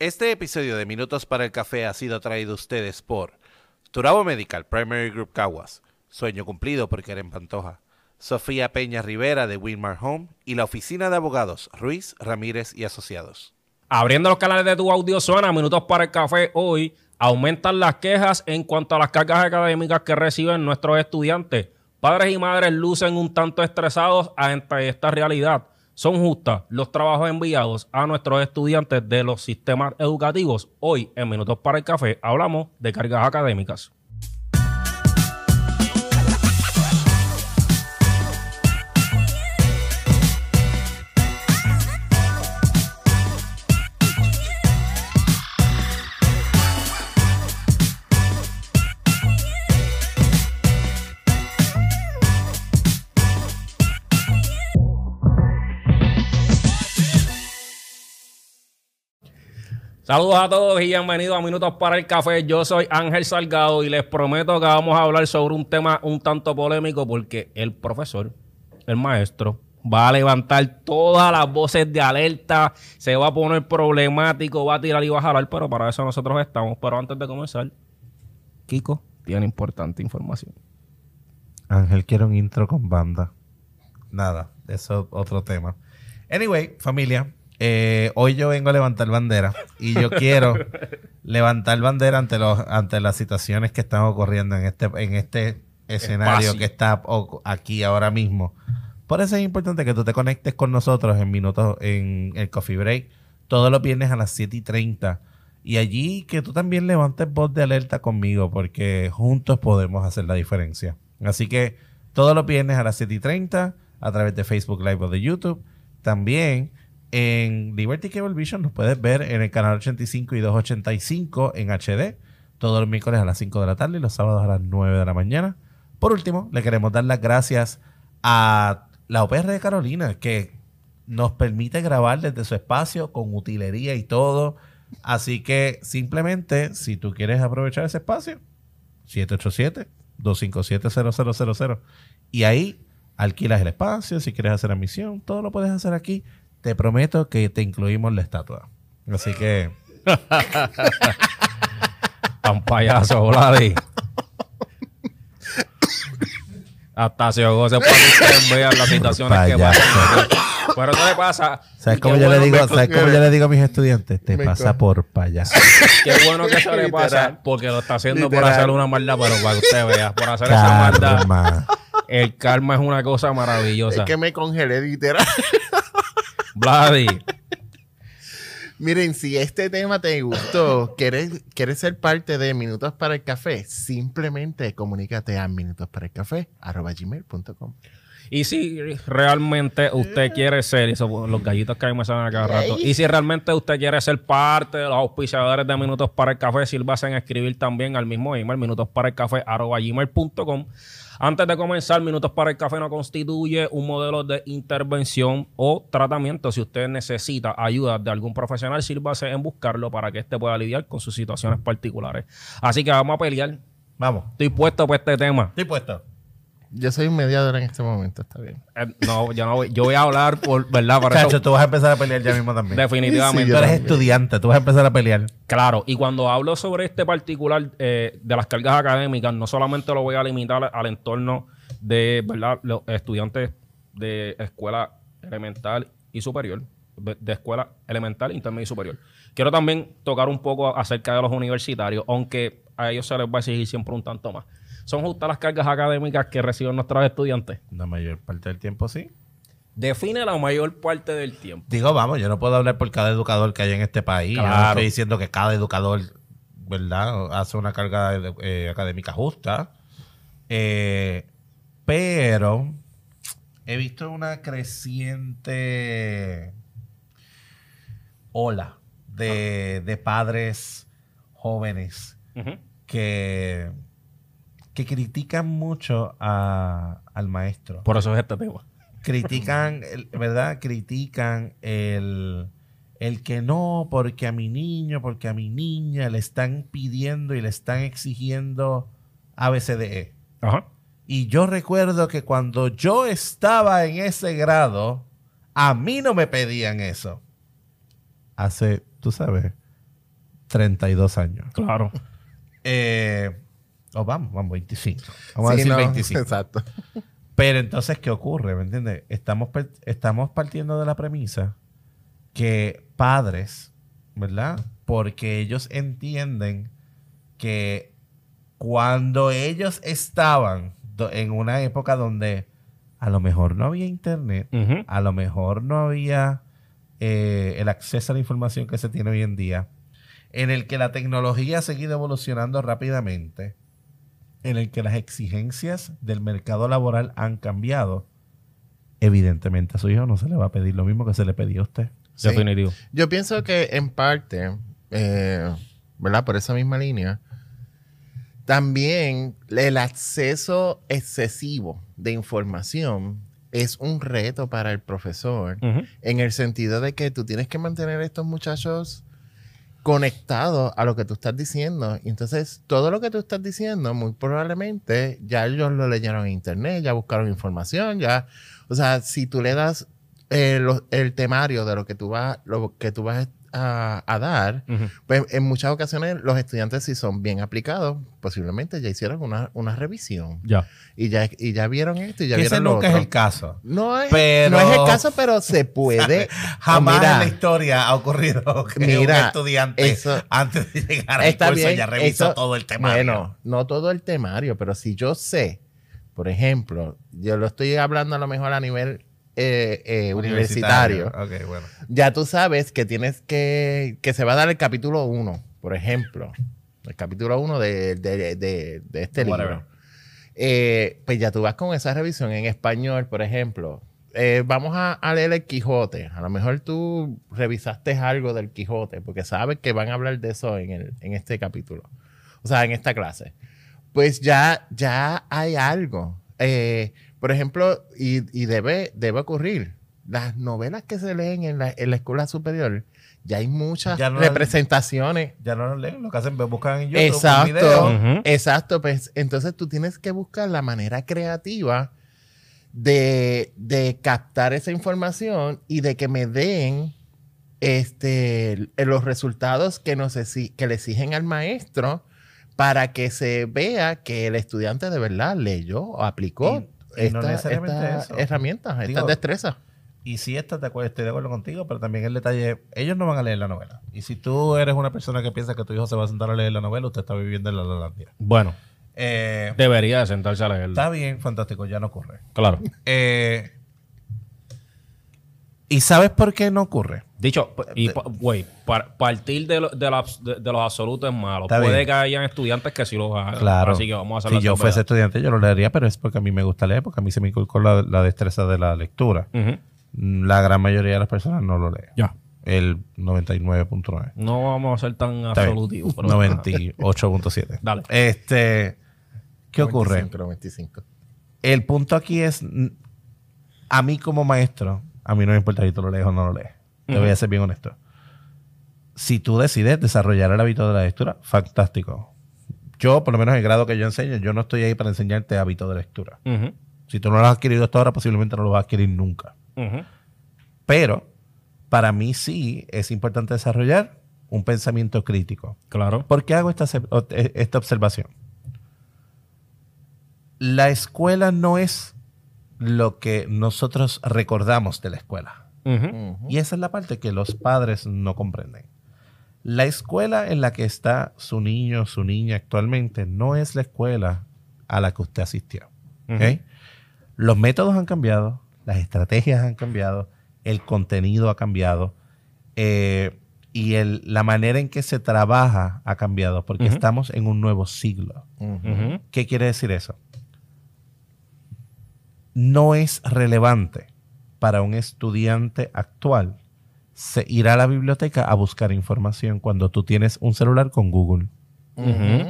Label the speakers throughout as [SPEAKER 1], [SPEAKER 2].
[SPEAKER 1] Este episodio de Minutos para el Café ha sido traído a ustedes por Turabo Medical Primary Group Caguas, Sueño Cumplido por Keren Pantoja, Sofía Peña Rivera de Winmar Home y la oficina de abogados Ruiz, Ramírez y Asociados.
[SPEAKER 2] Abriendo los canales de tu audio suena Minutos para el Café hoy, aumentan las quejas en cuanto a las cargas académicas que reciben nuestros estudiantes. Padres y madres lucen un tanto estresados ante esta realidad. ¿Son justas los trabajos enviados a nuestros estudiantes de los sistemas educativos? Hoy, en Minutos para el Café, hablamos de cargas académicas. Saludos a todos y bienvenidos a Minutos para el Café. Yo soy Ángel Salgado y les prometo que vamos a hablar sobre un tema un tanto polémico porque el profesor, el maestro, va a levantar todas las voces de alerta, se va a poner problemático, va a tirar y va a jalar, pero para eso nosotros estamos. Pero antes de comenzar, Kiko tiene importante información.
[SPEAKER 1] Ángel quiere un intro con banda. Nada, eso es otro tema. Anyway, familia, eh, hoy yo vengo a levantar bandera y yo quiero levantar bandera ante los ante las situaciones que están ocurriendo en este en este escenario que está aquí ahora mismo. Por eso es importante que tú te conectes con nosotros en minutos en el coffee break todos los viernes a las 7 y 30 y allí que tú también levantes voz de alerta conmigo porque juntos podemos hacer la diferencia. Así que todos los viernes a las 7 y 30 a través de Facebook Live o de YouTube. También en Liberty Cable Vision nos puedes ver en el canal 85 y 285 en HD, todos los miércoles a las 5 de la tarde y los sábados a las 9 de la mañana. Por último, le queremos dar las gracias a la OPR de Carolina, que nos permite grabar desde su espacio con utilería y todo. Así que simplemente, si tú quieres aprovechar ese espacio, 787-257-0000. Y ahí alquilas el espacio, si quieres hacer admisión, todo lo puedes hacer aquí te prometo que te incluimos la estatua. Así que.
[SPEAKER 2] Tan payaso, Vladi. Hasta se para que ustedes vean las situaciones que pasan. Pero eso le pasa.
[SPEAKER 1] ¿Sabes cómo, yo, le digo, ¿sabes cómo yo le digo a mis estudiantes? Te pasa por payaso.
[SPEAKER 2] Qué bueno que eso le pasa porque lo está haciendo por hacer una maldad, pero para que usted vea, por hacer esa maldad. El karma es una cosa maravillosa.
[SPEAKER 3] Es que me congelé literal.
[SPEAKER 2] Vladi.
[SPEAKER 3] Miren, si este tema te gustó, ¿quieres, quieres ser parte de Minutos para el Café, simplemente comunícate a minutosparaelcafé.com.
[SPEAKER 2] Y si realmente usted quiere ser, eso, los gallitos que a mí me salen a cada rato, y si realmente usted quiere ser parte de los auspiciadores de Minutos para el Café, sírvase en escribir también al mismo email, minutosparaelcafé.com. Antes de comenzar, Minutos para el Café no constituye un modelo de intervención o tratamiento. Si usted necesita ayuda de algún profesional, sírvase en buscarlo para que éste pueda lidiar con sus situaciones particulares. Así que vamos a pelear.
[SPEAKER 1] Vamos.
[SPEAKER 2] Estoy puesto para este tema.
[SPEAKER 1] Estoy puesto.
[SPEAKER 3] Yo soy un mediador en este momento, está bien.
[SPEAKER 2] Eh, no, yo no voy, yo voy a hablar por, ¿verdad?
[SPEAKER 1] Para Chacho, tú vas a empezar a pelear ya mismo también.
[SPEAKER 2] Definitivamente.
[SPEAKER 1] tú eres estudiante, tú vas a empezar a pelear.
[SPEAKER 2] Claro, y cuando hablo sobre este particular eh, de las cargas académicas, no solamente lo voy a limitar al entorno de, ¿verdad? Los estudiantes de escuela elemental y superior, de escuela elemental, intermedia y superior. Quiero también tocar un poco acerca de los universitarios, aunque a ellos se les va a exigir siempre un tanto más. ¿Son justas las cargas académicas que reciben nuestros estudiantes?
[SPEAKER 1] La mayor parte del tiempo sí.
[SPEAKER 2] Define la mayor parte del tiempo.
[SPEAKER 1] Digo, vamos, yo no puedo hablar por cada educador que hay en este país. Yo no estoy diciendo que cada educador, ¿verdad?, hace una carga eh, académica justa. Eh, pero he visto una creciente ola de, padres jóvenes que que critican mucho al maestro.
[SPEAKER 2] Por eso es este tema.
[SPEAKER 1] Critican, ¿verdad? Critican el, el que no, porque a mi niño, porque a mi niña le están pidiendo y le están exigiendo ABCDE. Ajá. Y yo recuerdo que cuando yo estaba en ese grado, a mí no me pedían eso. Hace, tú sabes, 32 años.
[SPEAKER 2] Claro.
[SPEAKER 1] Eh, o vamos, vamos, 25. Vamos a decir
[SPEAKER 3] no,
[SPEAKER 1] 25.
[SPEAKER 3] Exacto.
[SPEAKER 1] Pero entonces, ¿qué ocurre? ¿Me entiendes? Estamos, estamos partiendo de la premisa que padres, ¿verdad? Porque ellos entienden que cuando ellos estaban en una época donde a lo mejor no había internet, a lo mejor no había eh, el acceso a la información que se tiene hoy en día, en el que la tecnología ha seguido evolucionando rápidamente, en el que las exigencias del mercado laboral han cambiado, evidentemente a su hijo no se le va a pedir lo mismo que se le pedía a usted.
[SPEAKER 3] Sí.
[SPEAKER 2] Definitivo.
[SPEAKER 3] Yo pienso que en parte, eh, ¿verdad? Por esa misma línea, también el acceso excesivo de información es un reto para el profesor en el sentido de que tú tienes que mantener a estos muchachos conectados a lo que tú estás diciendo. Entonces, todo lo que tú estás diciendo, muy probablemente ya ellos lo leyeron en internet, ya buscaron información, ya. O sea, si tú le das eh, el temario de lo que tú vas, lo que tú vas a, a dar, pues en muchas ocasiones los estudiantes, si son bien aplicados, posiblemente ya hicieron una, una revisión.
[SPEAKER 2] Ya.
[SPEAKER 3] Y ya, y ya vieron esto y ya
[SPEAKER 1] Que ese
[SPEAKER 3] vieron lo
[SPEAKER 1] nunca es el caso.
[SPEAKER 3] No es,
[SPEAKER 1] Pero-
[SPEAKER 3] no es el caso, pero se puede.
[SPEAKER 1] Jamás
[SPEAKER 3] Mira,
[SPEAKER 1] en la historia ha ocurrido que un
[SPEAKER 3] Mira,
[SPEAKER 1] estudiante
[SPEAKER 3] eso-
[SPEAKER 1] antes de llegar al curso
[SPEAKER 3] bien,
[SPEAKER 1] ya revisó
[SPEAKER 3] eso-
[SPEAKER 1] todo el temario.
[SPEAKER 3] Bueno, no todo el temario, pero si yo sé, por ejemplo, yo lo estoy hablando a lo mejor a nivel eh, eh, universitario.
[SPEAKER 1] Bueno.
[SPEAKER 3] ya tú sabes que tienes que, que se va a dar el capítulo 1, por ejemplo. El capítulo 1 de, de- de- de este
[SPEAKER 2] Whatever.
[SPEAKER 3] libro. Eh, pues ya tú vas con esa revisión en español, por ejemplo. Vamos a, a leer el Quijote. A lo mejor tú revisaste algo del Quijote, porque sabes que van a hablar de eso en, el, en este capítulo. O sea, en esta clase. Pues ya, ya hay algo. Eh, por ejemplo, y, y debe, debe ocurrir. Las novelas que se leen en la, en la escuela superior, ya hay muchas
[SPEAKER 1] Ya no-
[SPEAKER 3] representaciones.
[SPEAKER 1] Ya no lo leen, lo que hacen es buscan en YouTube un
[SPEAKER 3] Exacto,
[SPEAKER 1] video.
[SPEAKER 3] Exacto. Pues entonces tú tienes que buscar la manera creativa de, de captar esa información y de que me den este, los resultados que, nos que le exigen al maestro para que se vea que el estudiante de verdad leyó o aplicó
[SPEAKER 1] Y- y no
[SPEAKER 3] esta-
[SPEAKER 1] necesariamente
[SPEAKER 3] estas
[SPEAKER 1] eso.
[SPEAKER 3] herramientas, estas destrezas.
[SPEAKER 1] Y si estás de acuerdo, estoy de acuerdo contigo, pero también el detalle, ellos no van a leer la novela. Y si tú eres una persona que piensa que tu hijo se va a sentar a leer la novela, usted está viviendo en la Lalandia.
[SPEAKER 2] Bueno,
[SPEAKER 1] Eh,
[SPEAKER 2] debería de sentarse a leerlo.
[SPEAKER 1] está bien, fantástico, ya no ocurre.
[SPEAKER 2] Claro.
[SPEAKER 1] Eh, ¿Y sabes por qué no ocurre?
[SPEAKER 2] Dicho, y pa- güey, par- partir de, lo- de, las- de- de los absolutos es malo.
[SPEAKER 1] Está
[SPEAKER 2] Puede
[SPEAKER 1] bien.
[SPEAKER 2] que hayan estudiantes que sí los hagan.
[SPEAKER 1] Claro.
[SPEAKER 2] Así que vamos a hacer
[SPEAKER 1] Si yo fuese estudiante, yo lo leería, pero es porque a mí me gusta leer, porque a mí se me inculcó la, la destreza de la lectura. La gran mayoría de las personas no lo lee.
[SPEAKER 2] Ya.
[SPEAKER 1] El 99.9.
[SPEAKER 2] No vamos a ser tan absolutivos. pero-
[SPEAKER 1] 98.7.
[SPEAKER 2] Dale.
[SPEAKER 1] Este, ¿qué ocurre?
[SPEAKER 3] 95, 95.
[SPEAKER 1] El punto aquí es, mm, a mí como maestro, a mí no me importa si tú lo lees o no lo lees. Te voy a ser bien honesto. Si tú decides desarrollar el hábito de la lectura, fantástico. Yo, por lo menos en el grado que yo enseño, yo no estoy ahí para enseñarte hábito de lectura. Si tú no lo has adquirido hasta ahora, posiblemente no lo vas a adquirir nunca. Pero para mí sí es importante desarrollar un pensamiento crítico.
[SPEAKER 2] Claro.
[SPEAKER 1] ¿Por qué hago esta, e- esta observación? La escuela no es lo que nosotros recordamos de la escuela. Y esa es la parte que los padres no comprenden. La escuela en la que está su niño, su niña actualmente, no es la escuela a la que usted asistió. Los métodos han cambiado, las estrategias han cambiado, el contenido ha cambiado eh, y el- la manera en que se trabaja ha cambiado porque estamos en un nuevo siglo. ¿Qué quiere decir eso? No es relevante para un estudiante actual se- ir a la biblioteca a buscar información cuando tú tienes un celular con Google.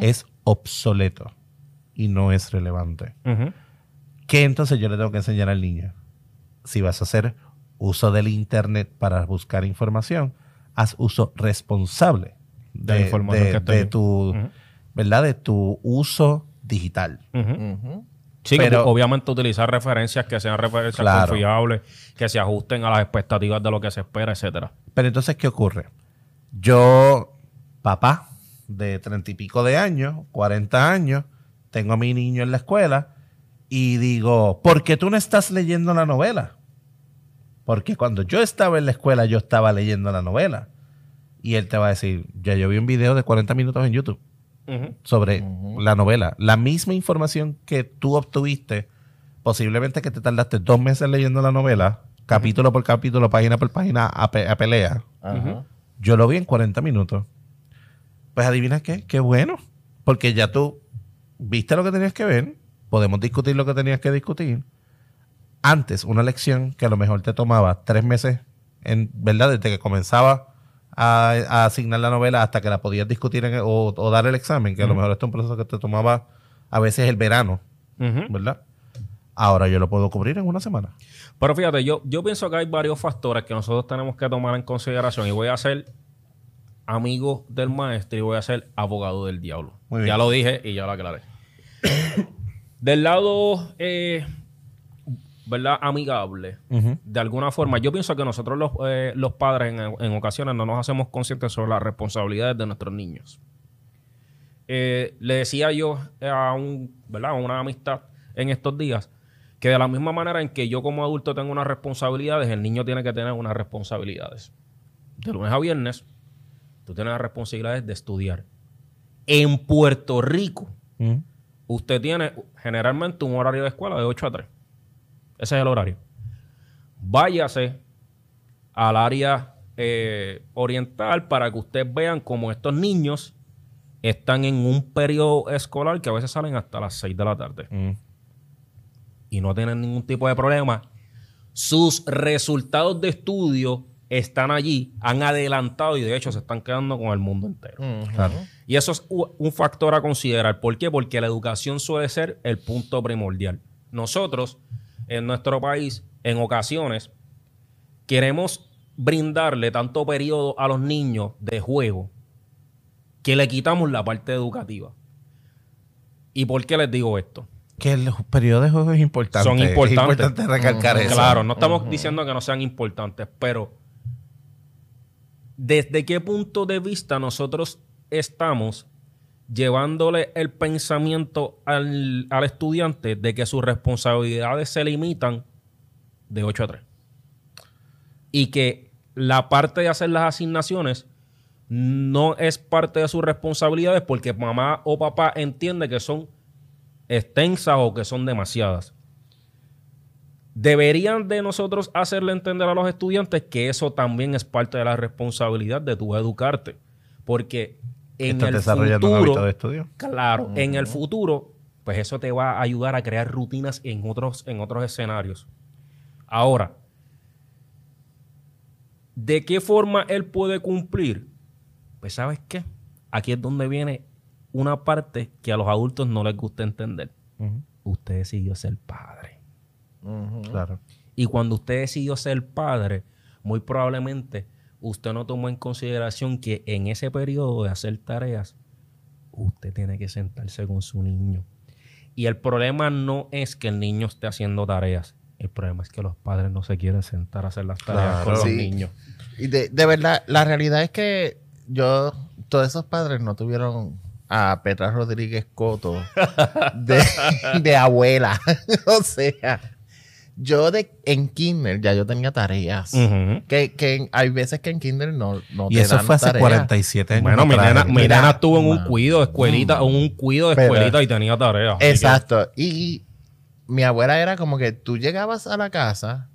[SPEAKER 1] Es obsoleto y no es relevante. ¿Qué entonces yo le tengo que enseñar al niño? Si vas a hacer uso del Internet para buscar información, haz uso responsable
[SPEAKER 2] De la
[SPEAKER 1] de,
[SPEAKER 2] información
[SPEAKER 1] de-
[SPEAKER 2] que
[SPEAKER 1] tu. ¿verdad? De tu uso digital.
[SPEAKER 2] Sí,
[SPEAKER 1] Pero-
[SPEAKER 2] obviamente utilizar referencias que sean referencias
[SPEAKER 1] Claro.
[SPEAKER 2] confiables, que se ajusten a las expectativas de lo que se espera, etcétera.
[SPEAKER 1] Pero entonces, ¿qué ocurre? Yo papá de treinta y pico de años, 40 años, tengo a mi niño en la escuela y digo, ¿por qué tú no estás leyendo la novela? Porque cuando yo estaba en la escuela, yo estaba leyendo la novela. Y él te va a decir, ya yo vi un video de 40 minutos en YouTube Sobre la novela. La misma información que tú obtuviste, posiblemente que te tardaste dos meses leyendo la novela, capítulo por capítulo, página por página, a, pe- a pelea. Yo lo vi en 40 minutos. Pues adivina qué, qué bueno. Porque ya tú viste lo que tenías que ver, podemos discutir lo que tenías que discutir. Antes, una lección que a lo mejor te tomaba tres meses, en verdad, desde que comenzaba a, a asignar la novela hasta que la podías discutir en o, o dar el examen, que a lo mejor esto es un proceso que te tomaba a veces el verano. ¿verdad? Ahora yo lo puedo cubrir en una semana.
[SPEAKER 2] Pero fíjate, yo, yo pienso que hay varios factores que nosotros tenemos que tomar en consideración y voy a ser amigo del maestro y voy a ser abogado del diablo. Ya lo dije y ya lo aclaré. del lado, eh, ¿verdad? Amigable. De alguna forma, yo pienso que nosotros los, eh, los padres en, en ocasiones no nos hacemos conscientes sobre las responsabilidades de nuestros niños. Eh, le decía yo a, un, ¿verdad? a una amistad en estos días que de la misma manera en que yo como adulto tengo unas responsabilidades, el niño tiene que tener unas responsabilidades. De lunes a viernes, tú tienes las responsabilidades de estudiar. En Puerto Rico, usted tiene generalmente un horario de escuela de 8 a 3. Ese es el horario. Váyase al área eh, oriental para que ustedes vean cómo estos niños están en un periodo escolar que a veces salen hasta las 6 de la tarde y no tienen ningún tipo de problema. Sus resultados de estudio están allí, han adelantado y de hecho se están quedando con el mundo entero.
[SPEAKER 1] Claro.
[SPEAKER 2] Y eso es un factor a considerar. ¿Por qué? Porque la educación suele ser el punto primordial. Nosotros, en nuestro país, en ocasiones, queremos brindarle tanto periodo a los niños de juego que le quitamos la parte educativa. ¿Y por qué les digo esto?
[SPEAKER 1] Que el periodo de juego es importante.
[SPEAKER 2] Son importantes.
[SPEAKER 1] Es importante recalcar eso.
[SPEAKER 2] Claro, no estamos diciendo que no sean importantes, pero ¿desde qué punto de vista nosotros estamos llevándole el pensamiento al, al estudiante de que sus responsabilidades se limitan de 8 a 3? Y que la parte de hacer las asignaciones no es parte de sus responsabilidades porque mamá o papá entiende que son extensas o que son demasiadas. Deberían de nosotros hacerle entender a los estudiantes que eso también es parte de la responsabilidad de tu educarte. Porque en
[SPEAKER 1] Estás
[SPEAKER 2] el
[SPEAKER 1] desarrollando un
[SPEAKER 2] futuro,
[SPEAKER 1] hábito de estudio.
[SPEAKER 2] claro, en el futuro, pues eso te va a ayudar a crear rutinas en otros, en otros escenarios. Ahora, ¿de qué forma él puede cumplir? Pues sabes qué, aquí es donde viene una parte que a los adultos no les gusta entender. Usted decidió ser padre.
[SPEAKER 1] Claro.
[SPEAKER 2] Y cuando usted decidió ser padre, muy probablemente usted no tomó en consideración que en ese periodo de hacer tareas, usted tiene que sentarse con su niño. Y el problema no es que el niño esté haciendo tareas. El problema es que los padres no se quieren sentar a hacer las tareas
[SPEAKER 1] Claro.
[SPEAKER 2] con los niños.
[SPEAKER 3] Y de, de verdad, la realidad es que yo, todos esos padres no tuvieron a Petra Rodríguez Coto de, de abuela. o sea, yo de, en Kinder ya yo tenía tareas. Que, que hay veces que en Kinder no, no
[SPEAKER 1] Y
[SPEAKER 3] te
[SPEAKER 1] eso
[SPEAKER 3] dan
[SPEAKER 1] fue hace
[SPEAKER 3] tareas.
[SPEAKER 1] 47 años.
[SPEAKER 2] Bueno, mi nena, mi
[SPEAKER 3] Mira,
[SPEAKER 2] nena estuvo en un cuido de escuelita, en un cuido de
[SPEAKER 3] Pero-
[SPEAKER 2] escuelita y tenía tareas. que-
[SPEAKER 3] Exacto. Y mi abuela era como que tú llegabas a la casa,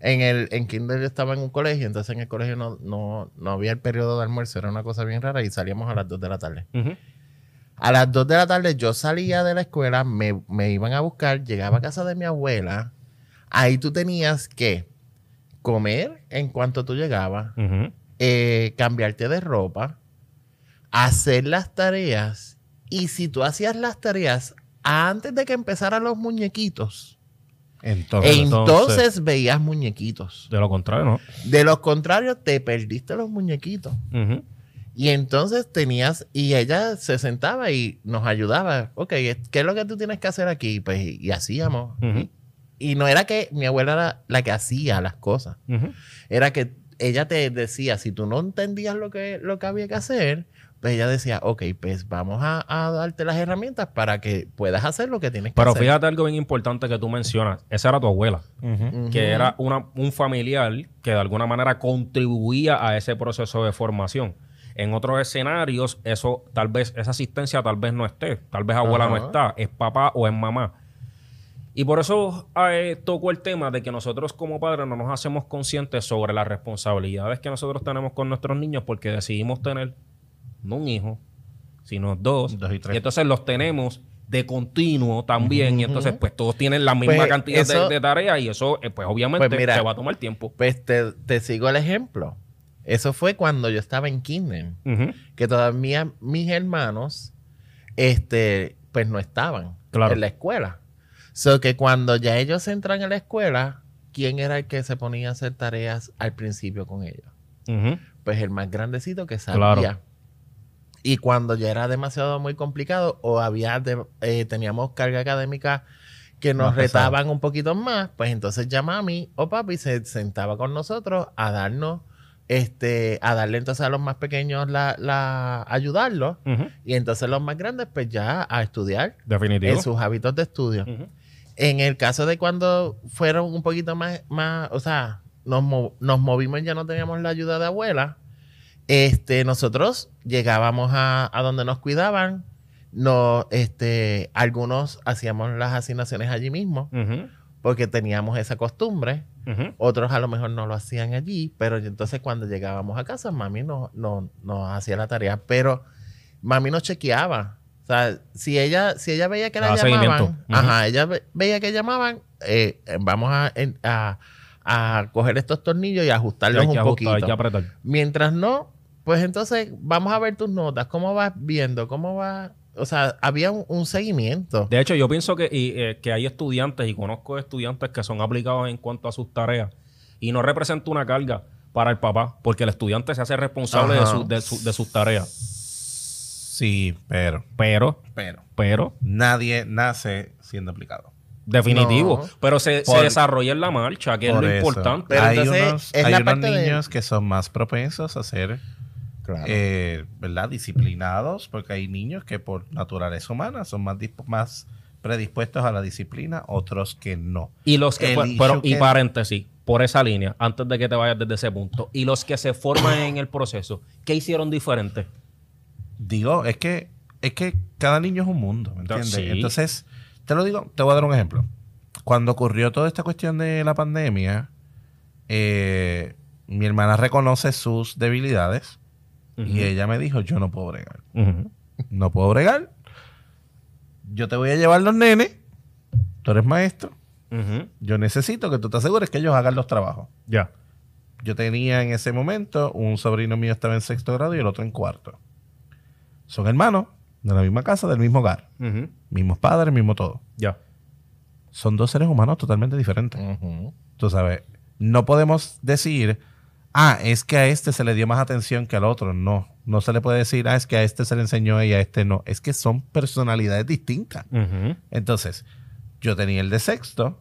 [SPEAKER 3] en el en kinder yo estaba en un colegio, entonces en el colegio no, no, no había el periodo de almuerzo, era una cosa bien rara y salíamos a las 2 de la tarde. A las 2 de la tarde yo salía de la escuela, me, me iban a buscar, llegaba a casa de mi abuela, ahí tú tenías que comer en cuanto tú llegabas, eh, cambiarte de ropa, hacer las tareas y si tú hacías las tareas antes de que empezaran los muñequitos,
[SPEAKER 1] Entonces,
[SPEAKER 3] entonces, veías muñequitos.
[SPEAKER 2] De lo contrario, ¿no?
[SPEAKER 3] De lo contrario, te perdiste los muñequitos. Y entonces tenías, y ella se sentaba y nos ayudaba. Ok, ¿qué es lo que tú tienes que hacer aquí? Pues, y, hacíamos. Y, y no era que mi abuela era la que hacía las cosas. Era que ella te decía, si tú no entendías lo que, lo que había que hacer, pues ella decía, ok, pues vamos a, a darte las herramientas para que puedas hacer lo que tienes que
[SPEAKER 2] Pero
[SPEAKER 3] hacer.
[SPEAKER 2] fíjate algo bien importante que tú mencionas. Esa era tu abuela, que era una, un familiar que de alguna manera contribuía a ese proceso de formación. En otros escenarios, eso tal vez, esa asistencia tal vez no esté. Tal vez abuela no está. Es papá o es mamá. Y por eso eh, tocó el tema de que nosotros como padres no nos hacemos conscientes sobre las responsabilidades que nosotros tenemos con nuestros niños porque decidimos tener no un hijo, sino dos.
[SPEAKER 1] Dos y tres.
[SPEAKER 2] entonces los tenemos de continuo también. Y entonces, pues todos tienen la misma
[SPEAKER 3] Pues,
[SPEAKER 2] cantidad
[SPEAKER 3] eso-
[SPEAKER 2] de, de tareas y eso, eh, pues obviamente,
[SPEAKER 3] Pues mira,
[SPEAKER 2] te va a tomar tiempo.
[SPEAKER 3] Pues te, te sigo el ejemplo. Eso fue cuando yo estaba en kinder, que todavía mis hermanos, este, pues no estaban
[SPEAKER 2] Claro.
[SPEAKER 3] en la escuela. So que cuando ya ellos entran a la escuela, ¿quién era el que se ponía a hacer tareas al principio con ellos? Pues el más grandecito que sabía.
[SPEAKER 2] Claro.
[SPEAKER 3] Y cuando ya era demasiado muy complicado o había de- eh, teníamos carga académica que nos
[SPEAKER 1] Más
[SPEAKER 3] retaban un poquito más, pues entonces ya mami o papi se sentaba con nosotros a darnos, este, a darle entonces a los más pequeños la, la ayudarlos y entonces los más grandes pues ya a estudiar
[SPEAKER 2] Definitivo.
[SPEAKER 3] en sus hábitos de estudio. En el caso de cuando fueron un poquito más, más o sea, nos, nos movimos y ya no teníamos la ayuda de abuela, este, nosotros llegábamos a, a donde nos cuidaban, no, este, algunos hacíamos las asignaciones allí mismo, porque teníamos esa costumbre, otros a lo mejor no lo hacían allí, pero entonces cuando llegábamos a casa, mami nos no, nos hacía la tarea, pero mami nos chequeaba. O sea, si ella, si ella veía que la llamaban, ajá, ella ve- veía que llamaban, eh, vamos a, a, a coger estos tornillos y ajustarlos un poquito. Mientras no, pues entonces vamos a ver tus notas, cómo vas viendo, cómo va, o sea, había un, un seguimiento.
[SPEAKER 2] De hecho, yo pienso que, y, eh, que hay estudiantes, y conozco estudiantes que son aplicados en cuanto a sus tareas, y no representa una carga para el papá, porque el estudiante se hace responsable de, su- de, su- de sus tareas.
[SPEAKER 1] Sí, pero,
[SPEAKER 2] Pero,
[SPEAKER 1] pero,
[SPEAKER 2] pero,
[SPEAKER 1] nadie nace siendo aplicado.
[SPEAKER 2] definitivo.
[SPEAKER 3] No.
[SPEAKER 2] Pero se, se desarrolla en la marcha, que es lo
[SPEAKER 1] eso.
[SPEAKER 2] importante.
[SPEAKER 3] Pero
[SPEAKER 1] hay
[SPEAKER 3] entonces,
[SPEAKER 1] unos,
[SPEAKER 3] es
[SPEAKER 1] hay
[SPEAKER 3] la
[SPEAKER 1] unos
[SPEAKER 3] parte de-
[SPEAKER 1] niños que son más propensos a ser,
[SPEAKER 3] Claro.
[SPEAKER 1] eh, ¿verdad? Disciplinados, porque hay niños que por naturaleza humana son más, más predispuestos a la disciplina, otros que no.
[SPEAKER 2] Y los que, pues, pero, y paréntesis, por esa línea, antes de que te vayas desde ese punto, y los que se forman en el proceso, ¿qué hicieron diferente?
[SPEAKER 1] Digo, es que, es que cada niño es un mundo, ¿me entiendes?
[SPEAKER 2] Sí.
[SPEAKER 1] Entonces, te lo digo, te voy a dar un ejemplo. Cuando ocurrió toda esta cuestión de la pandemia, eh, mi hermana reconoce sus debilidades y ella me dijo, yo no puedo bregar. No puedo bregar. Yo te voy a llevar los nenes. Tú eres maestro. Yo necesito que tú te asegures que ellos hagan los trabajos.
[SPEAKER 2] Ya.
[SPEAKER 1] Yo tenía en ese momento un sobrino mío estaba en sexto grado y el otro en cuarto. Son hermanos de la misma casa, del mismo hogar. Mismos padres, mismo todo.
[SPEAKER 2] Ya.
[SPEAKER 1] Son dos seres humanos totalmente diferentes.
[SPEAKER 3] Ujú.
[SPEAKER 1] Tú sabes, no podemos decir, ah, es que a este se le dio más atención que al otro. No, no se le puede decir, ah, es que a este se le enseñó y a este no. Es que son personalidades distintas. Entonces, yo tenía el de sexto,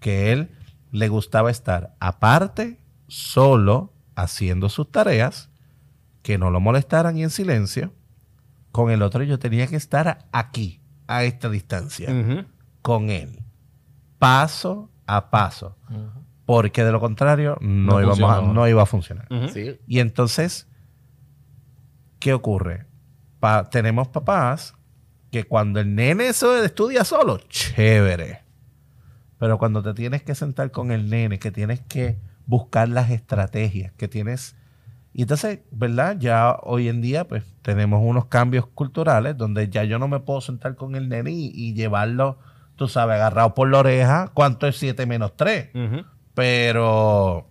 [SPEAKER 1] que él le gustaba estar aparte, solo, haciendo sus tareas, que no lo molestaran y en silencio. Con el otro yo tenía que estar aquí, a esta distancia, con él, paso a paso, porque de lo contrario no,
[SPEAKER 2] No
[SPEAKER 1] íbamos a- no iba a funcionar.
[SPEAKER 3] Sí.
[SPEAKER 1] Y entonces, ¿qué ocurre? Pa- tenemos papás que cuando el nene eso estudia solo, chévere. Pero cuando te tienes que sentar con el nene, que tienes que buscar las estrategias, que tienes... Y entonces, ¿verdad? Ya hoy en día, pues, tenemos unos cambios culturales donde ya yo no me puedo sentar con el nene y, y llevarlo, tú sabes, agarrado por la oreja, ¿cuánto es 7 menos 3?
[SPEAKER 2] Ujú.
[SPEAKER 1] Pero...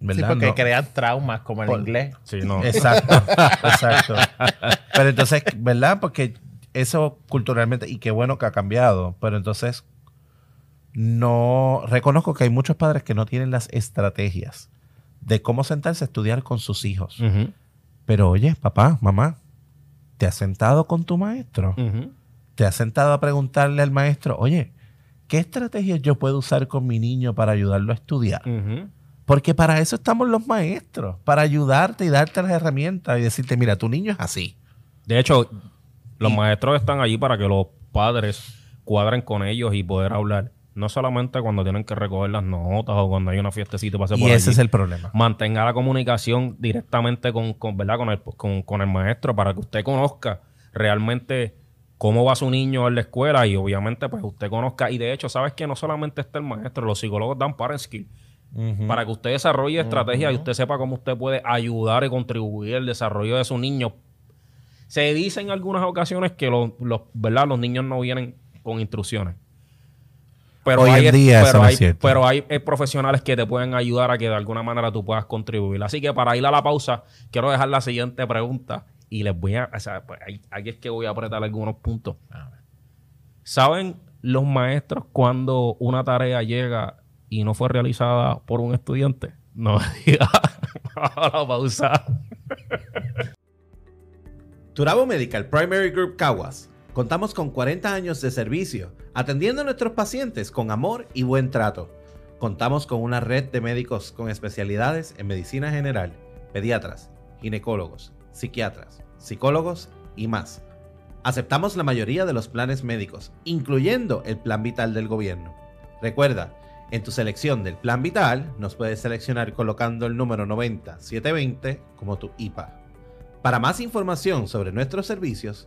[SPEAKER 3] Sí,
[SPEAKER 1] ¿verdad?
[SPEAKER 3] porque
[SPEAKER 1] No-
[SPEAKER 3] crean traumas como en
[SPEAKER 1] Por-
[SPEAKER 3] inglés.
[SPEAKER 2] Sí, no.
[SPEAKER 1] Exacto, exacto. Pero entonces, ¿verdad? Porque eso culturalmente, y qué bueno que ha cambiado, pero entonces no reconozco que hay muchos padres que no tienen las estrategias de cómo sentarse a estudiar con sus hijos. Pero oye, papá, mamá, ¿te has sentado con tu maestro? ¿Te has sentado a preguntarle al maestro, oye, ¿qué estrategias yo puedo usar con mi niño para ayudarlo a estudiar? Porque para eso estamos los maestros, para ayudarte y darte las herramientas y decirte, mira, tu niño es así.
[SPEAKER 2] De hecho, los maestros están allí para que los padres cuadren con ellos y poder hablar. No solamente cuando tienen que recoger las notas o cuando hay una fiestecita para
[SPEAKER 1] Y ese es el problema.
[SPEAKER 2] Mantenga la comunicación directamente con, con, ¿verdad? Con, el, con, con el maestro para que usted conozca realmente cómo va su niño en la escuela y obviamente pues usted conozca. Y de hecho, sabes que no solamente está el maestro, los psicólogos dan parent skill. Para que usted desarrolle estrategias y usted sepa cómo usted puede ayudar y contribuir al desarrollo de su niño. Se dice en algunas ocasiones que los, los, ¿verdad? los niños no vienen con instrucciones. Pero
[SPEAKER 1] Hoy
[SPEAKER 2] hay,
[SPEAKER 1] en día
[SPEAKER 2] pero
[SPEAKER 1] eso no
[SPEAKER 2] hay,
[SPEAKER 1] es cierto.
[SPEAKER 2] pero hay eh, profesionales que te pueden ayudar a que de alguna manera tú puedas contribuir. Así que para ir a la pausa, quiero dejar la siguiente pregunta y les voy a... O sea, pues, aquí es que voy a apretar algunos puntos. ¿Saben los maestros cuando una tarea llega y no fue realizada por un estudiante? No me diga. a la pausa.
[SPEAKER 4] Turabo Medical Primary Group Caguas. Contamos con 40 años de servicio, atendiendo a nuestros pacientes con amor y buen trato. Contamos con una red de médicos con especialidades en medicina general, pediatras, ginecólogos, psiquiatras, psicólogos y más. Aceptamos la mayoría de los planes médicos, incluyendo el plan vital del gobierno. Recuerda, en tu selección del plan vital nos puedes seleccionar colocando el número 90720 como tu IPA. Para más información sobre nuestros servicios,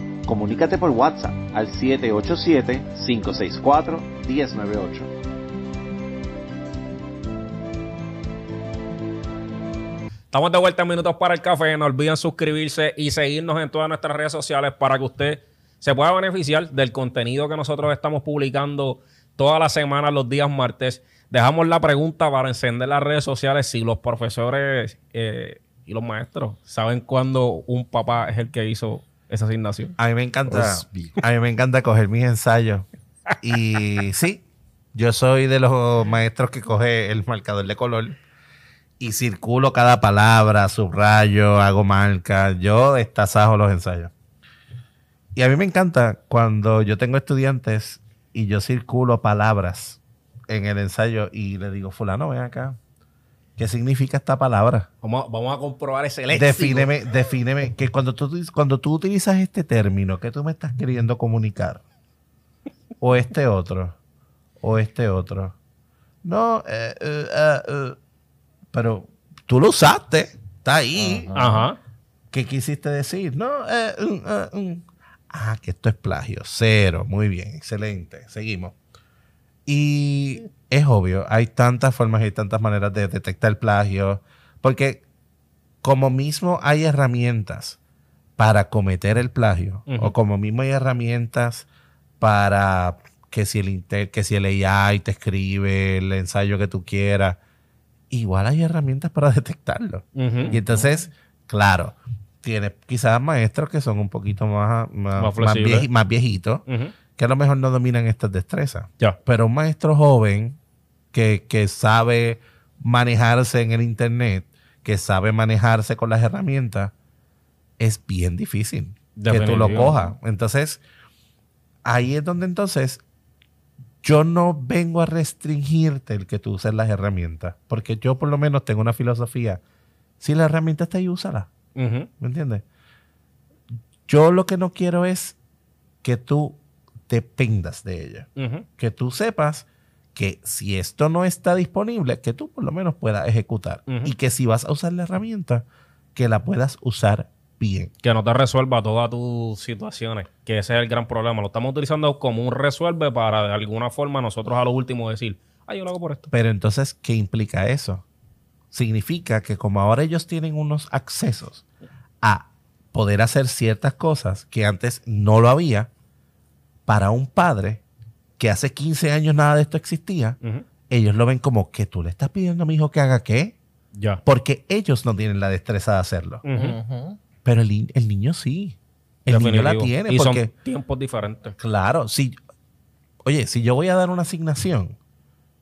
[SPEAKER 5] Comunícate por WhatsApp al 787-564-1098.
[SPEAKER 2] Estamos de vuelta en Minutos para el Café. No olviden suscribirse y seguirnos en todas nuestras redes sociales para que usted se pueda beneficiar del contenido que nosotros estamos publicando todas las semanas, los días martes. Dejamos la pregunta para encender las redes sociales si los profesores eh, y los maestros saben cuándo un papá es el que hizo esa asignación.
[SPEAKER 1] A mí me encanta, a mí me encanta coger mis ensayos. Y sí, yo soy de los maestros que coge el marcador de color y circulo cada palabra, subrayo, hago marcas. Yo destazajo los ensayos. Y a mí me encanta cuando yo tengo estudiantes y yo circulo palabras en el ensayo y le digo, fulano, ven acá. ¿Qué significa esta palabra?
[SPEAKER 2] Vamos, vamos a comprobar ese léxico.
[SPEAKER 1] Defíneme, defíneme que cuando tú, cuando tú utilizas este término, ¿qué tú me estás queriendo comunicar? O este otro, o este otro. No, eh, eh, eh, eh, pero tú lo usaste, está ahí.
[SPEAKER 2] Ajá.
[SPEAKER 1] ¿Qué quisiste decir? No, eh, mm, mm. ah, que esto es plagio, cero, muy bien, excelente, seguimos. Y es obvio, hay tantas formas y tantas maneras de detectar plagio, porque como mismo hay herramientas para cometer el plagio, o como mismo hay herramientas para que si el inter- que si el AI te escribe el ensayo que tú quieras, igual hay herramientas para detectarlo. Y entonces, claro, tienes quizás maestros que son un poquito más, más,
[SPEAKER 2] Más
[SPEAKER 1] más viejitos. Que a lo mejor no dominan estas destrezas. Pero un maestro joven que, que sabe manejarse en el Internet, que sabe manejarse con las herramientas, es bien difícil que tú lo cojas. Entonces, ahí es donde entonces yo no vengo a restringirte el que tú uses las herramientas, porque yo por lo menos tengo una filosofía. Si la herramienta está ahí, úsala. ¿Me entiendes? Yo lo que no quiero es que tú dependas de ella. Que tú sepas que si esto no está disponible, que tú por lo menos puedas ejecutar. Y que si vas a usar la herramienta, que la puedas usar bien.
[SPEAKER 2] que no te resuelva todas tus situaciones, que ese es el gran problema. Lo estamos utilizando como un resuelve para de alguna forma nosotros a lo último decir, ah, yo lo hago por esto.
[SPEAKER 1] Pero entonces, ¿qué implica eso? Significa que como ahora ellos tienen unos accesos a poder hacer ciertas cosas que antes no lo había, para un padre que hace 15 años nada de esto existía, ellos lo ven como que tú le estás pidiendo a mi hijo que haga qué.
[SPEAKER 2] Ya.
[SPEAKER 1] Porque ellos no tienen la destreza de hacerlo. Pero el, ni- el niño sí. El niño la tiene
[SPEAKER 2] Y
[SPEAKER 1] porque...
[SPEAKER 2] son tiempos diferentes.
[SPEAKER 1] Claro, si, oye, si yo voy a dar una asignación,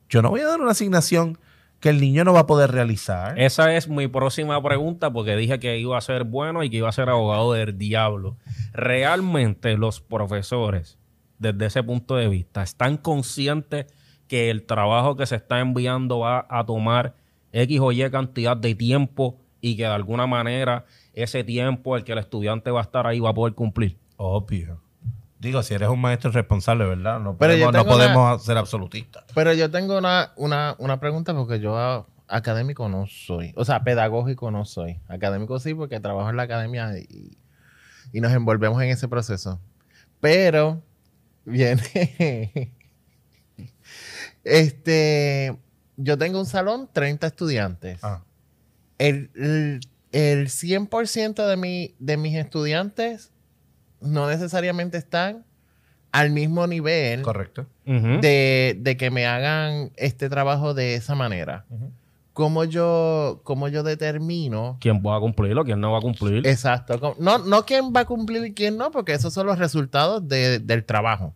[SPEAKER 1] yo no voy a dar una asignación que el niño no va a poder realizar.
[SPEAKER 2] Esa es mi próxima pregunta porque dije que iba a ser bueno y que iba a ser abogado del diablo. ¿Realmente los profesores, desde ese punto de vista, están conscientes que el trabajo que se está enviando va a tomar X o Y cantidad de tiempo y que de alguna manera ese tiempo el que el estudiante va a estar ahí va a poder cumplir?
[SPEAKER 1] Obvio. Digo, si eres un maestro responsable, ¿verdad? No podemos, no
[SPEAKER 3] una-
[SPEAKER 1] ser absolutistas.
[SPEAKER 3] Pero yo tengo una, una, una pregunta porque yo académico no soy. O sea, pedagógico no soy. Académico sí porque trabajo en la academia y, y nos envolvemos en ese proceso. Pero viene... este... Yo tengo un salón, 30 estudiantes.
[SPEAKER 1] Ah,
[SPEAKER 3] El, el, el 100% de, mi, de mis estudiantes no necesariamente están al mismo nivel
[SPEAKER 1] correcto.
[SPEAKER 3] De, de que me hagan este trabajo de esa manera. ¿Cómo yo, cómo yo determino?
[SPEAKER 2] ¿Quién va a cumplirlo? ¿Quién no va a cumplir?
[SPEAKER 3] Exacto. No, no quién va a cumplir y quién no, porque esos son los resultados de- del trabajo.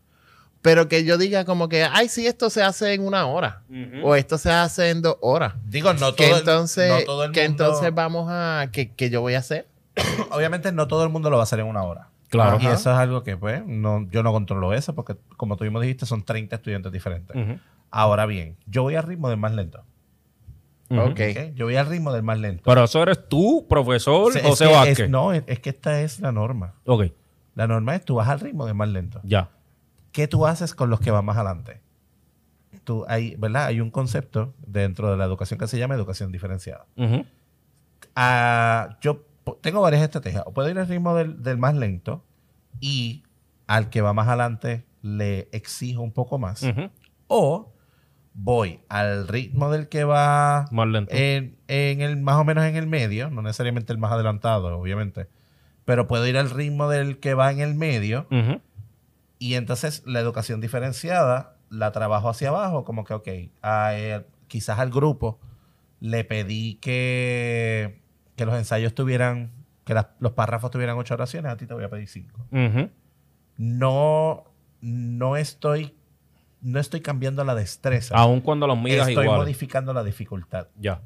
[SPEAKER 3] Pero que yo diga como que, ay, sí, esto se hace en una hora.
[SPEAKER 2] Ujú.
[SPEAKER 3] O esto se hace en dos horas.
[SPEAKER 1] Digo, no todo,
[SPEAKER 3] Que
[SPEAKER 1] el-
[SPEAKER 3] entonces,
[SPEAKER 1] no todo el
[SPEAKER 3] que
[SPEAKER 1] mundo-
[SPEAKER 3] entonces vamos a, que, que yo voy a hacer.
[SPEAKER 1] obviamente no todo el mundo lo va a hacer en una hora.
[SPEAKER 2] Claro.
[SPEAKER 1] Y
[SPEAKER 3] Ajá.
[SPEAKER 1] eso es algo que, pues, no, yo no controlo eso, porque como tú mismo dijiste, son 30 estudiantes diferentes.
[SPEAKER 2] Ujú.
[SPEAKER 1] Ahora bien, yo voy al ritmo del más lento.
[SPEAKER 2] Ujú.
[SPEAKER 3] Ok.
[SPEAKER 1] Yo voy al ritmo del más lento.
[SPEAKER 2] Pero eso eres tú, profesor
[SPEAKER 1] es
[SPEAKER 2] José
[SPEAKER 1] que
[SPEAKER 2] Vázquez.
[SPEAKER 1] es- no, es, es que esta es la norma.
[SPEAKER 2] Ok,
[SPEAKER 1] La norma es tú vas al ritmo del más lento.
[SPEAKER 2] ya.
[SPEAKER 1] ¿Qué tú haces con los que van más adelante? Tú, hay, ¿verdad? Hay un concepto dentro de la educación que se llama educación diferenciada.
[SPEAKER 2] Ujú.
[SPEAKER 1] Ah, yo tengo varias estrategias. O puedo ir al ritmo del, del más lento y al que va más adelante le exijo un poco más. O voy al ritmo del que va
[SPEAKER 2] Más lento.
[SPEAKER 1] en, en el más o menos en el medio, no necesariamente el más adelantado, obviamente. Pero puedo ir al ritmo del que va en el medio
[SPEAKER 2] Ujú.
[SPEAKER 1] y entonces la educación diferenciada la trabajo hacia abajo, como que, ok, a, eh, quizás al grupo le pedí que, que los ensayos tuvieran, que las- los párrafos tuvieran ocho oraciones, a ti te voy a pedir cinco. No, no estoy, no estoy cambiando la destreza.
[SPEAKER 2] Aun cuando los midas
[SPEAKER 1] estoy
[SPEAKER 2] igual.
[SPEAKER 1] modificando la dificultad.
[SPEAKER 2] Ya.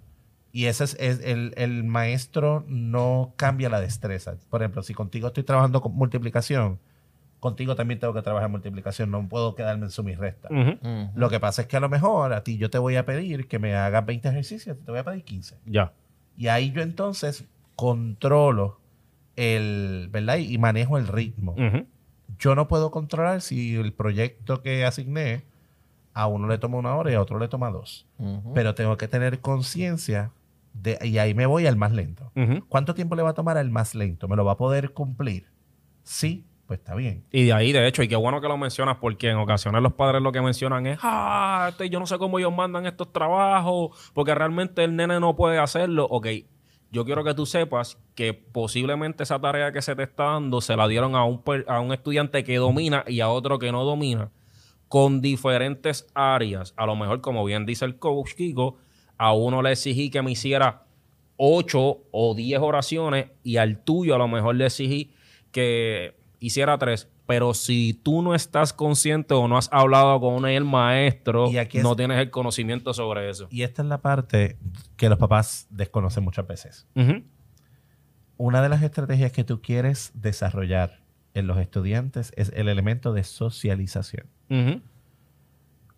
[SPEAKER 1] Y ese es, es el, el maestro no cambia la destreza. Por ejemplo, si contigo estoy trabajando con multiplicación, contigo también tengo que trabajar multiplicación. No puedo quedarme en suma y resta. Lo que pasa es que a lo mejor a ti yo te voy a pedir que me hagas 20 ejercicios, te voy a pedir 15.
[SPEAKER 2] Ya.
[SPEAKER 1] Y ahí yo entonces controlo el, ¿verdad? Y manejo el ritmo.
[SPEAKER 2] Ujú.
[SPEAKER 1] Yo no puedo controlar si el proyecto que asigné a uno le toma una hora y a otro le toma dos. Pero tengo que tener conciencia de, y ahí me voy al más lento. ¿Cuánto tiempo le va a tomar al más lento? ¿Me lo va a poder cumplir? Sí, pues está bien.
[SPEAKER 2] Y de ahí, de hecho, y qué bueno que lo mencionas, porque en ocasiones los padres lo que mencionan es, ah, este, yo no sé cómo ellos mandan estos trabajos, porque realmente el nene no puede hacerlo. Ok, yo quiero que tú sepas que posiblemente esa tarea que se te está dando se la dieron a un, a un estudiante que domina y a otro que no domina, con diferentes áreas. A lo mejor, como bien dice el coach Kiko, a uno le exigí que me hiciera 8 o 10 oraciones y al tuyo a lo mejor le exigí que hiciera 3. Pero si tú no estás consciente o no has hablado con el maestro,
[SPEAKER 1] Y aquí es-
[SPEAKER 2] no tienes el conocimiento sobre eso.
[SPEAKER 1] Y esta es la parte que los papás desconocen muchas veces. Una de las estrategias que tú quieres desarrollar en los estudiantes es el elemento de socialización.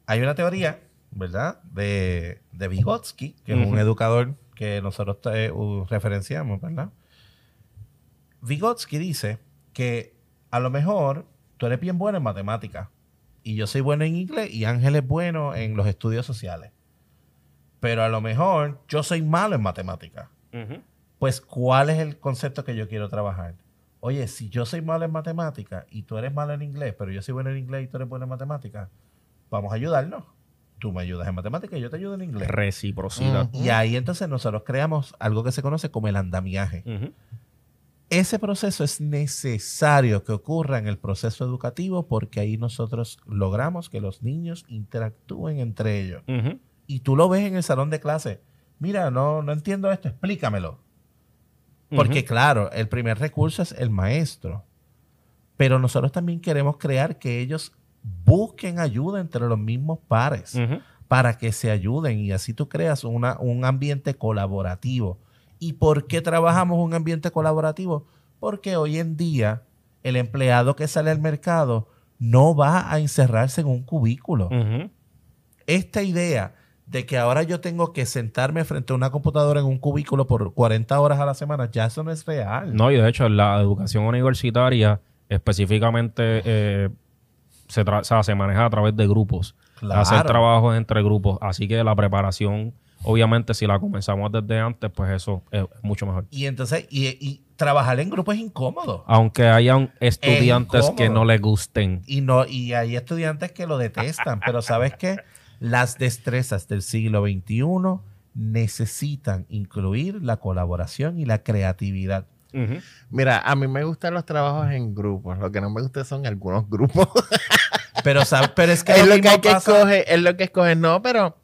[SPEAKER 1] Hay una teoría, ¿verdad? De, de Vygotsky, que es un educador que nosotros uh, referenciamos, ¿verdad? Vygotsky dice que a lo mejor tú eres bien bueno en matemáticas y yo soy bueno en inglés y Ángel es bueno en los estudios sociales. Pero a lo mejor yo soy malo en matemáticas. Pues, ¿cuál es el concepto que yo quiero trabajar? Oye, si yo soy malo en matemáticas y tú eres malo en inglés, pero yo soy bueno en inglés y tú eres bueno en matemáticas, vamos a ayudarnos. Tú me ayudas en matemáticas y yo te ayudo en inglés.
[SPEAKER 2] Reciprocidad.
[SPEAKER 1] Y ahí entonces nosotros creamos algo que se conoce como el andamiaje. Ese proceso es necesario que ocurra en el proceso educativo porque ahí nosotros logramos que los niños interactúen entre ellos. Y tú lo ves en el salón de clase. mira, no, no entiendo esto, explícamelo. Porque claro, el primer recurso es el maestro. Pero nosotros también queremos crear que ellos busquen ayuda entre los mismos pares para que se ayuden y así tú creas una- un ambiente colaborativo. ¿Y por qué trabajamos un ambiente colaborativo? Porque hoy en día el empleado que sale al mercado no va a encerrarse en un cubículo. Esta idea de que ahora yo tengo que sentarme frente a una computadora en un cubículo por 40 horas a la semana, ya eso no es real.
[SPEAKER 2] No, y de hecho, la educación universitaria específicamente eh, se, o sea, se maneja a través de grupos.
[SPEAKER 1] Claro.
[SPEAKER 2] Hacer trabajos entre grupos. Así que la preparación, obviamente, si la comenzamos desde antes, pues eso es mucho mejor.
[SPEAKER 1] Y entonces, y, y trabajar en grupo es incómodo.
[SPEAKER 2] Aunque hayan estudiantes que no les gusten.
[SPEAKER 1] Y no, y hay estudiantes que lo detestan, pero ¿sabes qué? Las destrezas del siglo XXI necesitan incluir la colaboración y la creatividad.
[SPEAKER 3] Mira, a mí me gustan los trabajos en grupos. Lo que no me gusta son algunos grupos.
[SPEAKER 1] Pero, ¿sabes? pero es que
[SPEAKER 3] es
[SPEAKER 1] lo
[SPEAKER 3] lo que hay que escoger, es lo que escoger. No, pero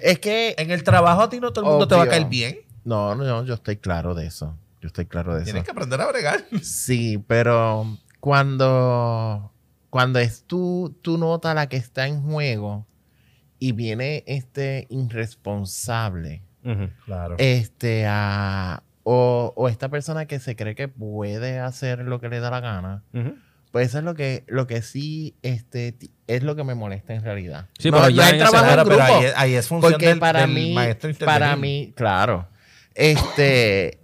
[SPEAKER 3] es que
[SPEAKER 1] en el trabajo a ti no todo el mundo te va a
[SPEAKER 3] Obvio.
[SPEAKER 1] caer bien.
[SPEAKER 3] no, no, yo estoy claro de eso. Yo estoy claro de eso.
[SPEAKER 1] Tienes que aprender a bregar.
[SPEAKER 3] Sí, pero cuando, cuando es tu, tu nota la que está en juego y viene este irresponsable,
[SPEAKER 2] Ujú.
[SPEAKER 1] Claro.
[SPEAKER 3] este, a- o, o esta persona que se cree que puede hacer lo que le da la gana,
[SPEAKER 2] Ujú.
[SPEAKER 3] Pues eso es lo que, lo que sí este, es lo que me molesta en realidad.
[SPEAKER 2] Sí, pero ya
[SPEAKER 3] hay trabajo en
[SPEAKER 1] Claro, pero
[SPEAKER 3] grupo.
[SPEAKER 1] ahí, es- ahí es función
[SPEAKER 3] Porque
[SPEAKER 1] del,
[SPEAKER 3] para
[SPEAKER 1] del
[SPEAKER 3] mí,
[SPEAKER 1] maestro
[SPEAKER 3] para mí, claro. Este,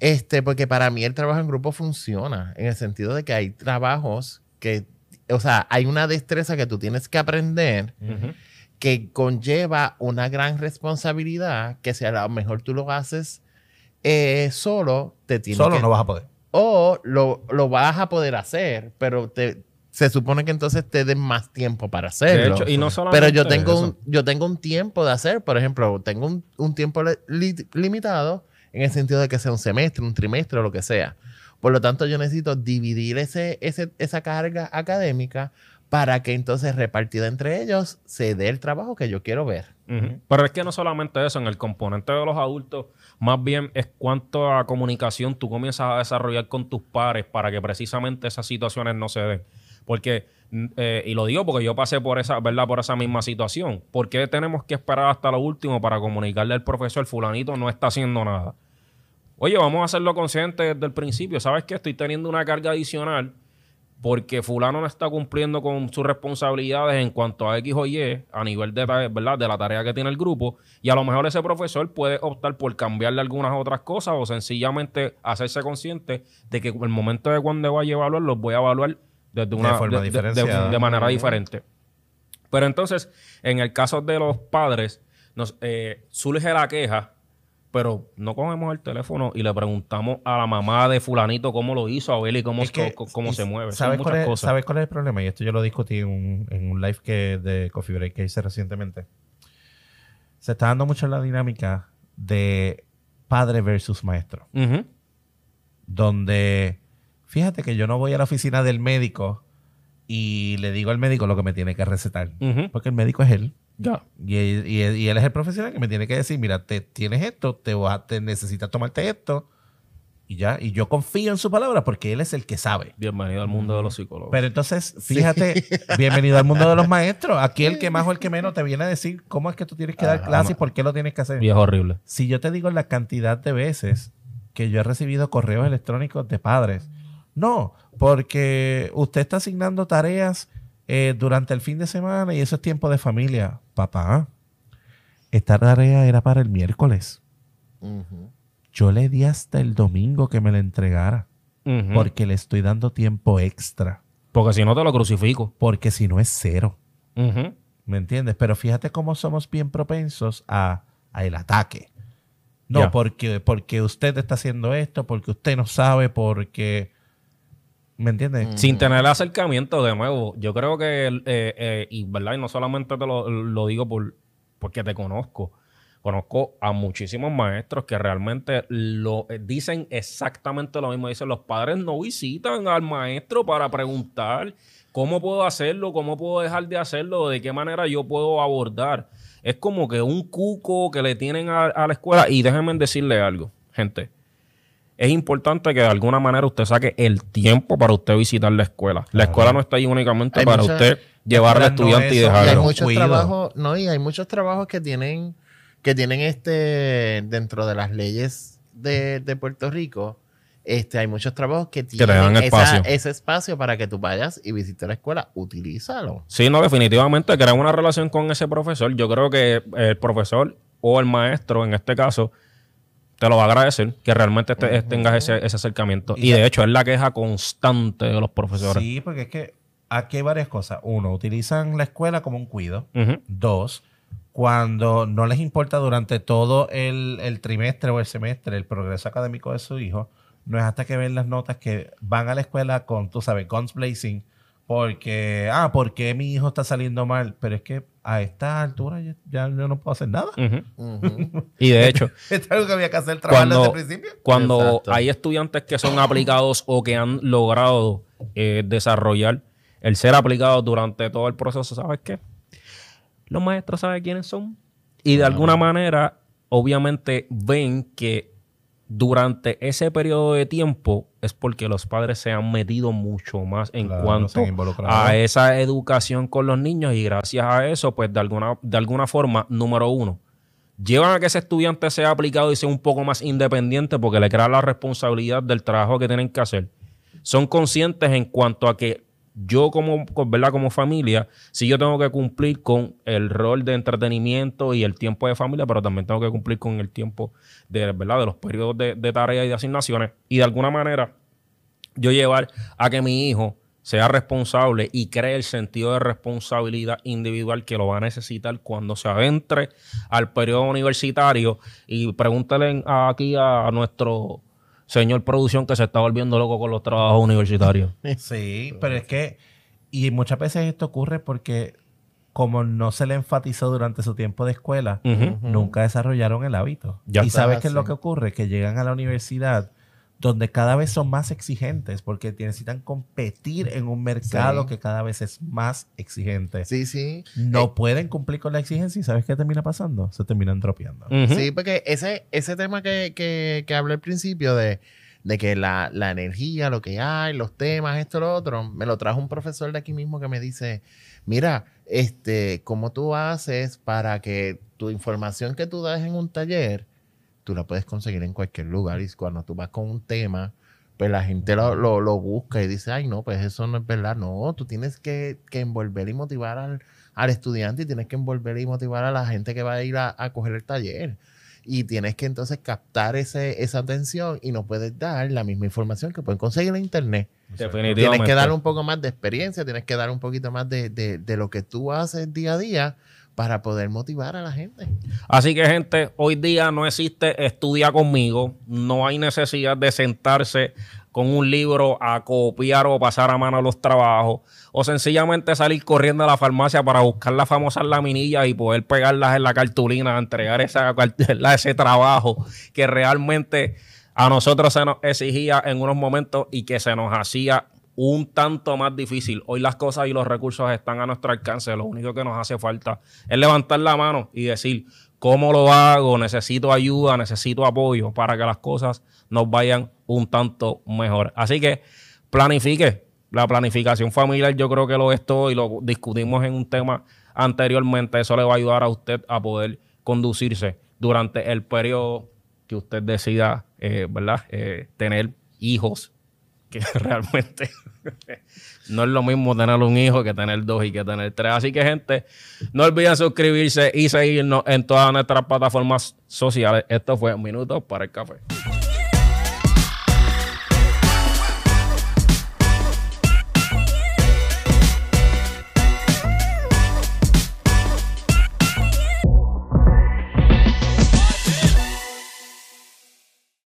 [SPEAKER 3] este, porque para mí el trabajo en grupo funciona en el sentido de que hay trabajos que, o sea, hay una destreza que tú tienes que aprender que conlleva una gran responsabilidad que si a lo mejor tú lo haces eh, solo, te tienes
[SPEAKER 1] Solo
[SPEAKER 3] que,
[SPEAKER 1] no vas a poder.
[SPEAKER 3] O lo, lo vas a poder hacer, pero te, se supone que entonces te den más tiempo para
[SPEAKER 2] De
[SPEAKER 3] hacerlo.
[SPEAKER 2] hecho, y no
[SPEAKER 3] Pero yo tengo,
[SPEAKER 2] eso.
[SPEAKER 3] un, yo tengo un tiempo de hacer, por ejemplo, tengo un, un tiempo li- li- limitado en el sentido de que sea un semestre, un trimestre o lo que sea. Por lo tanto, yo necesito dividir ese, ese- esa carga académica para que entonces repartida entre ellos se dé el trabajo que yo quiero ver.
[SPEAKER 2] Pero es que no solamente eso, en el componente de los adultos, más bien es cuánto a comunicación tú comienzas a desarrollar con tus pares para que precisamente esas situaciones no se den. Porque, mm, eh, y lo digo porque yo pasé por esa, ¿verdad? Por esa misma situación. ¿Por qué tenemos que esperar hasta lo último para comunicarle al profesor, fulanito no está haciendo nada? Oye, vamos a hacerlo consciente desde el principio. ¿Sabes que Estoy teniendo una carga adicional porque fulano no está cumpliendo con sus responsabilidades en cuanto a X o Y a nivel de, ¿verdad? de la tarea que tiene el grupo y a lo mejor ese profesor puede optar por cambiarle algunas otras cosas o sencillamente hacerse consciente de que el momento de cuando vaya a evaluar los voy a evaluar desde una
[SPEAKER 1] forma
[SPEAKER 2] de- de- manera diferente. Pero entonces, en el caso de los padres, nos eh, surge la queja, pero no cogemos el teléfono y le preguntamos a la mamá de fulanito cómo lo hizo, a y cómo,
[SPEAKER 1] Es que-
[SPEAKER 2] co- cómo se mueve.
[SPEAKER 1] ¿sabes cuál, es,
[SPEAKER 2] cosas.
[SPEAKER 1] ¿Sabes cuál es el problema? Y esto yo lo discutí en un, en un live que de Coffee Break que hice recientemente. Se está dando mucho la dinámica de padre versus maestro. Donde, fíjate que yo no voy a la oficina del médico y le digo al médico lo que me tiene que recetar. Porque el médico es él.
[SPEAKER 2] Ya.
[SPEAKER 1] Y, él- y él y él es el profesional que me tiene que decir, mira, te tienes esto, te, vas a- te necesitas tomarte esto. Y ya, y yo confío en su palabra porque él es el que sabe.
[SPEAKER 2] Bienvenido al mundo de los psicólogos.
[SPEAKER 1] Pero entonces, fíjate, bienvenido al mundo de los maestros. Aquí el que más o el que menos te viene a decir cómo es que tú tienes que dar clases y por qué lo tienes que hacer.
[SPEAKER 2] y es horrible.
[SPEAKER 1] Si yo te digo la cantidad de veces que yo he recibido correos electrónicos de padres, no, porque usted está asignando tareas eh, durante el fin de semana y eso es tiempo de familia. Papá, esta tarea era para el miércoles. Yo le di hasta el domingo que me la entregara porque le estoy dando tiempo extra.
[SPEAKER 2] Porque si no te lo crucifico.
[SPEAKER 1] Porque si no es cero. ¿Me entiendes? Pero fíjate cómo somos bien propensos a, a el ataque. No, porque, porque usted está haciendo esto, porque usted no sabe, porque... ¿Me entiendes?
[SPEAKER 2] Sin tener el acercamiento, de nuevo, yo creo que, eh, eh, y verdad, y no solamente te lo, lo digo por, porque te conozco, conozco a muchísimos maestros que realmente lo eh, dicen exactamente lo mismo. Dicen, los padres no visitan al maestro para preguntar ¿Cómo puedo hacerlo? ¿Cómo puedo dejar de hacerlo? ¿De qué manera yo puedo abordar? Es como que un cuco que le tienen a, a la escuela. Y déjenme decirle algo, gente. Es importante que de alguna manera usted saque el tiempo para usted visitar la escuela. La escuela no está ahí únicamente
[SPEAKER 3] Hay
[SPEAKER 2] para
[SPEAKER 3] mucha-
[SPEAKER 2] usted llevar al
[SPEAKER 1] escuela no
[SPEAKER 2] estudiante y
[SPEAKER 3] Y hay
[SPEAKER 2] dejarlo.
[SPEAKER 3] muchos
[SPEAKER 1] cuido.
[SPEAKER 3] trabajos, no, y hay muchos trabajos que tienen, que tienen este, dentro de las leyes de, de Puerto Rico, este, hay muchos trabajos que
[SPEAKER 2] te
[SPEAKER 3] tienen
[SPEAKER 2] dan
[SPEAKER 3] esa-
[SPEAKER 2] espacio.
[SPEAKER 3] ese espacio para que tú vayas y visites la escuela, utilízalo.
[SPEAKER 2] Sí, no, definitivamente crear una relación con ese profesor. Yo creo que el profesor o el maestro, en este caso, te lo va a agradecer que realmente te- tengas ese, ese acercamiento. Y,
[SPEAKER 1] Y-
[SPEAKER 2] de hecho, es la queja constante de los profesores.
[SPEAKER 1] Sí, porque es que aquí hay varias cosas. Uno, utilizan la escuela como un cuido. Dos, cuando no les importa durante todo el, el trimestre o el semestre el progreso académico de su hijo, no es hasta que ven las notas que van a la escuela con, tú sabes, guns blazing, porque, ah, ¿por qué mi hijo está saliendo mal? Pero es que a esta altura ya, ya yo no puedo hacer nada.
[SPEAKER 2] Y de hecho,
[SPEAKER 1] Esto es algo que había que hacer trabajar desde
[SPEAKER 2] cuando,
[SPEAKER 1] el principio.
[SPEAKER 2] cuando
[SPEAKER 3] Exacto.
[SPEAKER 2] hay estudiantes que son aplicados o que han logrado eh, desarrollar el ser aplicados durante todo el proceso, ¿sabes qué? Los maestros saben quiénes son. Y de alguna manera, obviamente, ven que durante ese periodo de tiempo es porque los padres se han metido mucho más en
[SPEAKER 1] Claro,
[SPEAKER 2] cuanto a esa educación con los niños y gracias a eso, pues de alguna, de alguna forma, número uno, llevan a que ese estudiante sea aplicado y sea un poco más independiente porque le crea la responsabilidad del trabajo que tienen que hacer. Son conscientes en cuanto a que yo como, ¿verdad? como familia, si yo tengo que cumplir con el rol de entretenimiento y el tiempo de familia, pero también tengo que cumplir con el tiempo de, ¿verdad? de los periodos de, de tareas y de asignaciones. Y de alguna manera, yo llevar a que mi hijo sea responsable y cree el sentido de responsabilidad individual que lo va a necesitar cuando se adentre al periodo universitario. Y pregúntale aquí a nuestro señor producción que se está volviendo loco con los trabajos universitarios.
[SPEAKER 1] Sí, pero es que, y muchas veces esto ocurre porque como no se le enfatizó durante su tiempo de escuela, nunca desarrollaron el hábito.
[SPEAKER 2] Ya
[SPEAKER 1] y sabes qué es lo que ocurre, que llegan a la universidad donde cada vez son más exigentes porque necesitan competir en un mercado
[SPEAKER 3] Sí.
[SPEAKER 1] que cada vez es más exigente.
[SPEAKER 3] Sí, sí.
[SPEAKER 1] No
[SPEAKER 3] Eh,
[SPEAKER 1] pueden cumplir con la exigencia y ¿sabes qué termina pasando? Se terminan dropeando.
[SPEAKER 2] Ujú.
[SPEAKER 3] Sí, porque ese, ese tema que, que, que hablé al principio de, de que la, la energía, lo que hay, los temas, esto, lo otro, me lo trajo un profesor de aquí mismo que me dice, mira, este, ¿cómo tú haces para que tu información que tú das en un taller, tú la puedes conseguir en cualquier lugar? Y cuando tú vas con un tema, pues la gente lo, lo, lo busca y dice, ay, no, pues eso no es verdad. No, tú tienes que, que envolver y motivar al, al estudiante y tienes que envolver y motivar a la gente que va a ir a, a coger el taller. Y tienes que entonces captar ese, esa atención y no puedes dar la misma información que pueden conseguir en internet.
[SPEAKER 2] Definitivamente.
[SPEAKER 3] Tienes que dar un poco más de experiencia, tienes que dar un poquito más de, de- de lo que tú haces día a día para poder motivar a la gente.
[SPEAKER 2] Así que, gente, hoy día no existe estudia conmigo. No hay necesidad de sentarse con un libro a copiar o pasar a mano los trabajos. O sencillamente salir corriendo a la farmacia para buscar las famosas laminillas y poder pegarlas en la cartulina, entregar ese trabajo que realmente a nosotros se nos exigía en unos momentos y que se nos hacía un tanto más difícil. Hoy las cosas y los recursos están a nuestro alcance. Lo único que nos hace falta es levantar la mano y decir, ¿cómo lo hago? Necesito ayuda, necesito apoyo para que las cosas nos vayan un tanto mejor. Así que planifique. La planificación familiar yo creo que lo es todo y lo discutimos en un tema anteriormente. Eso le va a ayudar a usted a poder conducirse durante el periodo que usted decida, eh, ¿verdad? Eh, tener hijos que realmente no es lo mismo tener un hijo que tener dos y que tener tres. Así que, gente, no olviden suscribirse y seguirnos en todas nuestras plataformas sociales. Esto fue Minutos para el Café.